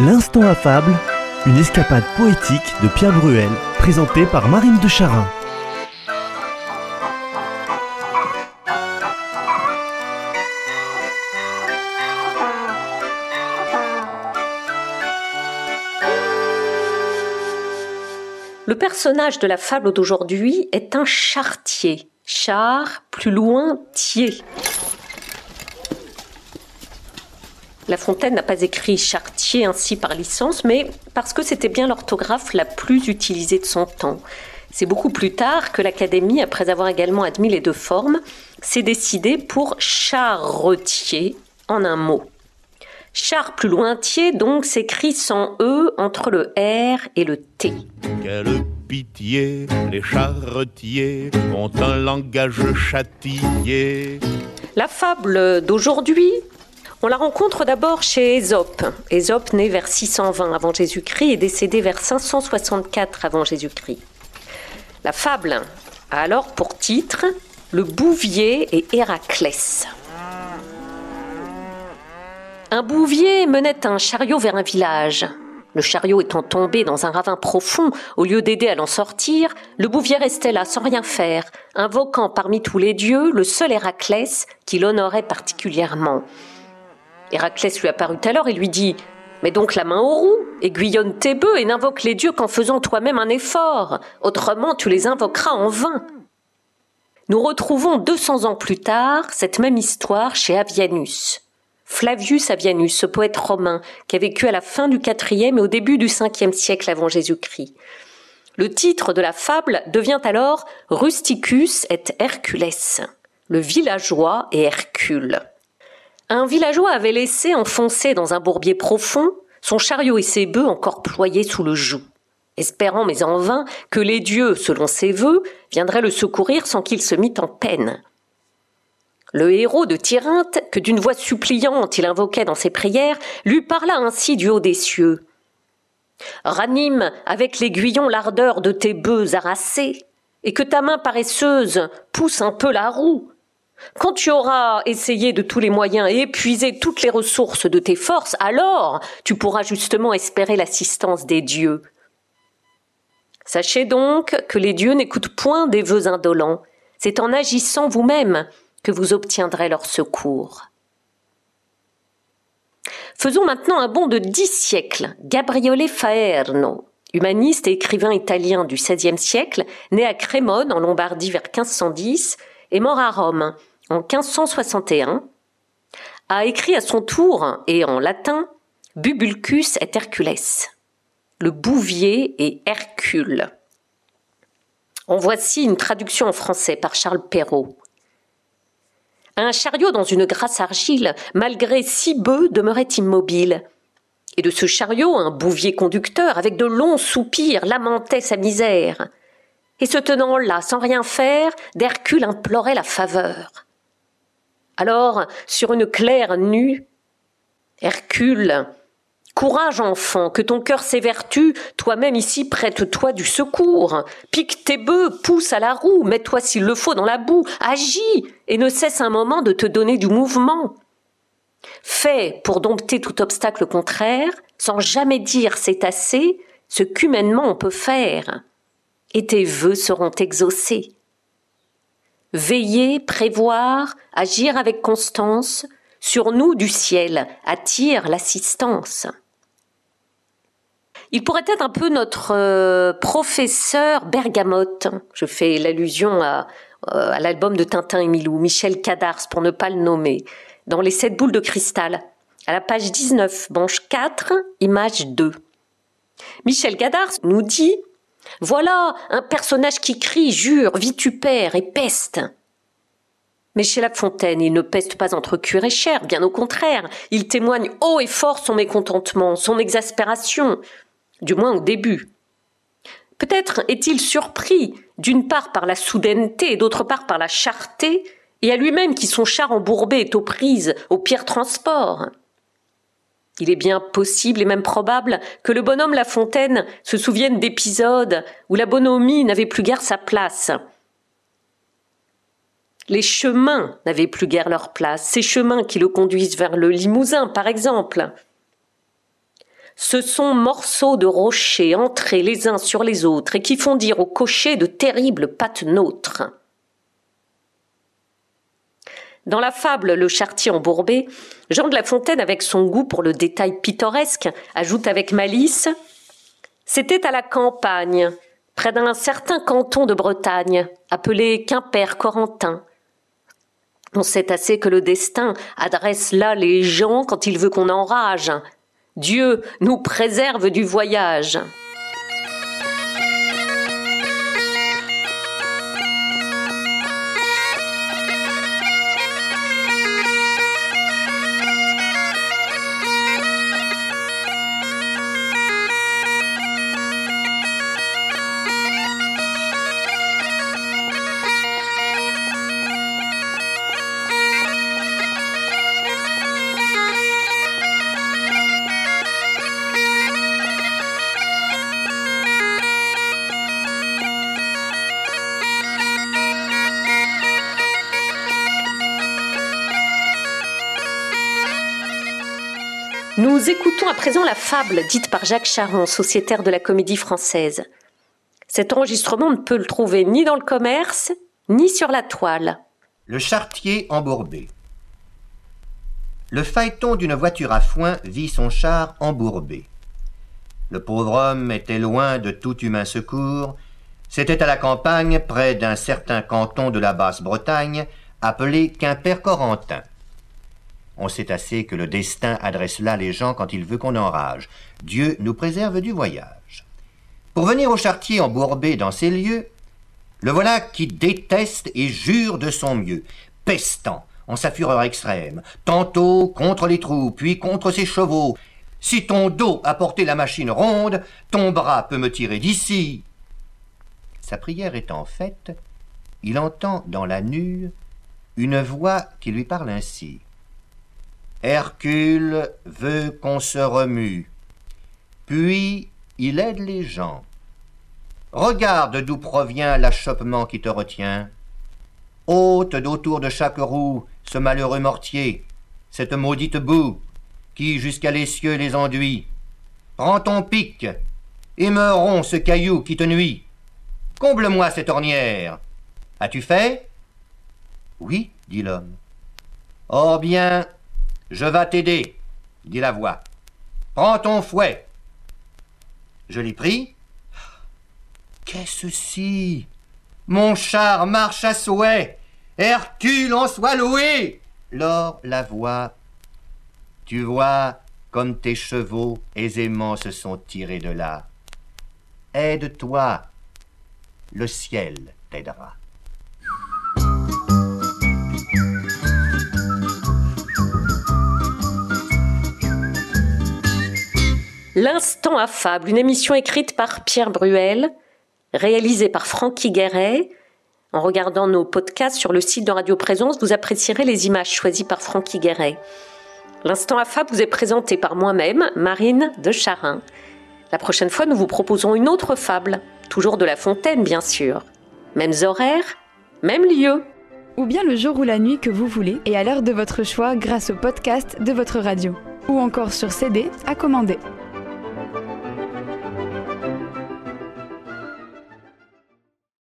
L'instant affable, une escapade poétique de Pierre Bruel, présentée par Marine de Charin. Le personnage de la fable d'aujourd'hui est un chartier. Char, plus loin, tier. La Fontaine n'a pas écrit Chartier ainsi par licence, mais parce que c'était bien l'orthographe la plus utilisée de son temps. C'est beaucoup plus tard que l'Académie, après avoir également admis les deux formes, s'est décidée pour charretier en un mot. Char plus lointier donc s'écrit sans E entre le R et le T. Quelle pitié, les charretiers ont un langage châtillé. La fable d'aujourd'hui on la rencontre d'abord chez Ésope. Ésope né vers 620 avant Jésus-Christ et décédé vers 564 avant Jésus-Christ. La fable a alors pour titre Le Bouvier et Héraclès. Un bouvier menait un chariot vers un village. Le chariot étant tombé dans un ravin profond, au lieu d'aider à l'en sortir, le bouvier restait là sans rien faire, invoquant parmi tous les dieux le seul Héraclès qui l'honorait particulièrement. Héraclès lui apparut alors et lui dit Mets donc la main aux roues, aiguillonne tes bœufs et n'invoque les dieux qu'en faisant toi-même un effort, autrement tu les invoqueras en vain. Nous retrouvons 200 ans plus tard cette même histoire chez Avianus. Flavius Avianus, ce poète romain qui a vécu à la fin du IVe et au début du Ve siècle avant Jésus-Christ. Le titre de la fable devient alors Rusticus et Hercules, le villageois et Hercule. Un villageois avait laissé enfoncer dans un bourbier profond son chariot et ses bœufs encore ployés sous le joug, espérant, mais en vain, que les dieux, selon ses vœux, viendraient le secourir sans qu'il se mît en peine. Le héros de Tyrinthe, que d'une voix suppliante il invoquait dans ses prières, lui parla ainsi du haut des cieux. Ranime avec l'aiguillon l'ardeur de tes bœufs harassés, et que ta main paresseuse pousse un peu la roue, quand tu auras essayé de tous les moyens et épuisé toutes les ressources de tes forces, alors tu pourras justement espérer l'assistance des dieux. Sachez donc que les dieux n'écoutent point des vœux indolents. C'est en agissant vous-même que vous obtiendrez leur secours. Faisons maintenant un bond de dix siècles. Gabriele Faerno, humaniste et écrivain italien du XVIe siècle, né à Crémone en Lombardie vers 1510, est mort à Rome en 1561, a écrit à son tour, et en latin, Bubulcus et Hercules, le bouvier et Hercule. En voici une traduction en français par Charles Perrault. Un chariot dans une grasse argile, malgré six bœufs, demeurait immobile. Et de ce chariot, un bouvier conducteur, avec de longs soupirs, lamentait sa misère et se tenant là, sans rien faire, d'Hercule implorait la faveur. Alors, sur une claire nue, Hercule, Courage, enfant, que ton cœur s'évertue, toi-même ici prête-toi du secours. Pique tes bœufs, pousse à la roue, mets-toi s'il le faut dans la boue, agis, et ne cesse un moment de te donner du mouvement. Fais, pour dompter tout obstacle contraire, sans jamais dire c'est assez, ce qu'humainement on peut faire et tes vœux seront exaucés. Veiller, prévoir, agir avec constance, sur nous du ciel attire l'assistance. Il pourrait être un peu notre euh, professeur Bergamote. Je fais l'allusion à, euh, à l'album de Tintin et Milou, Michel Cadars pour ne pas le nommer, dans Les sept boules de cristal, à la page 19, branche 4, image 2. Michel Cadars nous dit voilà un personnage qui crie, jure, vitupère et peste. Mais chez La Fontaine, il ne peste pas entre cuir et chair, bien au contraire, il témoigne haut et fort son mécontentement, son exaspération, du moins au début. Peut-être est-il surpris, d'une part par la soudaineté et d'autre part par la charté, et à lui-même qui son char embourbé est aux prises, au pire transport. Il est bien possible et même probable que le bonhomme La Fontaine se souvienne d'épisodes où la bonhomie n'avait plus guère sa place. Les chemins n'avaient plus guère leur place, ces chemins qui le conduisent vers le Limousin, par exemple. Ce sont morceaux de rochers entrés les uns sur les autres et qui font dire au cocher de terribles patenôtres. Dans la fable Le chartier embourbé, Jean de La Fontaine, avec son goût pour le détail pittoresque, ajoute avec malice C'était à la campagne, près d'un certain canton de Bretagne, appelé Quimper-Corentin. On sait assez que le destin adresse là les gens quand il veut qu'on enrage. Dieu nous préserve du voyage. Nous écoutons à présent la fable dite par Jacques Charon, sociétaire de la comédie française. Cet enregistrement ne peut le trouver ni dans le commerce, ni sur la toile. Le chartier embourbé. Le phaéton d'une voiture à foin vit son char embourbé. Le pauvre homme était loin de tout humain secours. C'était à la campagne, près d'un certain canton de la Basse-Bretagne, appelé Quimper-Corentin. On sait assez que le destin adresse là les gens quand il veut qu'on enrage. Dieu nous préserve du voyage. Pour venir au chartier embourbé dans ces lieux, le voilà qui déteste et jure de son mieux, pestant, en sa fureur extrême, tantôt contre les trous, puis contre ses chevaux. Si ton dos a porté la machine ronde, ton bras peut me tirer d'ici. Sa prière étant faite, il entend dans la nue une voix qui lui parle ainsi. Hercule veut qu'on se remue, puis il aide les gens. Regarde d'où provient l'achoppement qui te retient. Ôte d'autour de chaque roue ce malheureux mortier, cette maudite boue, qui jusqu'à les cieux les enduit. Prends ton pic, et me romps ce caillou qui te nuit. Comble-moi cette ornière. As-tu fait? Oui, dit l'homme. Oh bien, je vas t'aider, dit la voix. Prends ton fouet. Je l'ai pris. Qu'est-ce ci Mon char marche à souhait. Hercule en soit loué. Lors la voix. Tu vois comme tes chevaux aisément se sont tirés de là. Aide-toi, le ciel t'aidera. L'instant affable, une émission écrite par Pierre Bruel, réalisée par Francky Guéret. En regardant nos podcasts sur le site de Radio Présence, vous apprécierez les images choisies par Francky Guéret. L'instant affable vous est présenté par moi-même, Marine de Charin. La prochaine fois, nous vous proposons une autre fable, toujours de La Fontaine, bien sûr. Mêmes horaires, même lieu. Ou bien le jour ou la nuit que vous voulez et à l'heure de votre choix grâce au podcast de votre radio. Ou encore sur CD à commander.